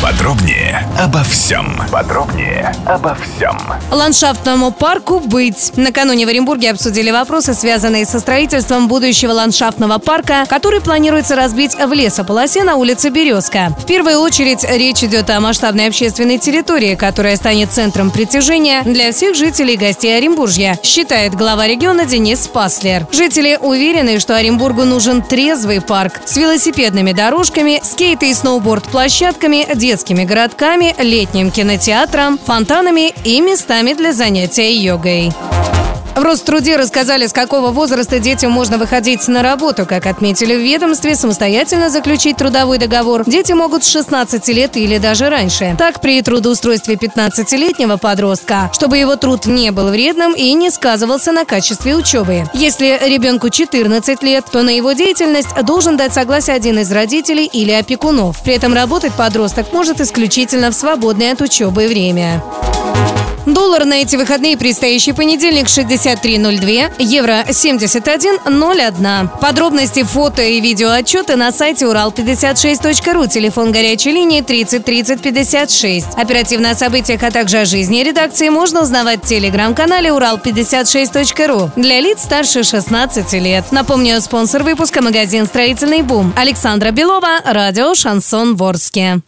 Подробнее обо всем. Подробнее обо всем. Ландшафтному парку быть. Накануне в Оренбурге обсудили вопросы, связанные со строительством будущего ландшафтного парка, который планируется разбить в лесополосе на улице Березка. В первую очередь речь идет о масштабной общественной территории, которая станет центром притяжения для всех жителей и гостей Оренбуржья, считает глава региона Денис Спаслер. Жители уверены, что Оренбургу нужен трезвый парк с велосипедными дорожками, скейт и сноуборд-площадками, детскими городками, летним кинотеатром, фонтанами и местами для занятия йогой. В Роструде рассказали, с какого возраста детям можно выходить на работу. Как отметили в ведомстве, самостоятельно заключить трудовой договор дети могут с 16 лет или даже раньше. Так, при трудоустройстве 15-летнего подростка, чтобы его труд не был вредным и не сказывался на качестве учебы. Если ребенку 14 лет, то на его деятельность должен дать согласие один из родителей или опекунов. При этом работать подросток может исключительно в свободное от учебы время. Доллар на эти выходные предстоящий понедельник 63.02, евро 71.01. Подробности, фото и видео отчеты на сайте урал56.ру, телефон горячей линии 30 30 56. Оперативно о событиях, а также о жизни редакции можно узнавать в телеграм-канале урал56.ру для лиц старше 16 лет. Напомню, спонсор выпуска магазин «Строительный бум». Александра Белова, радио «Шансон Ворске».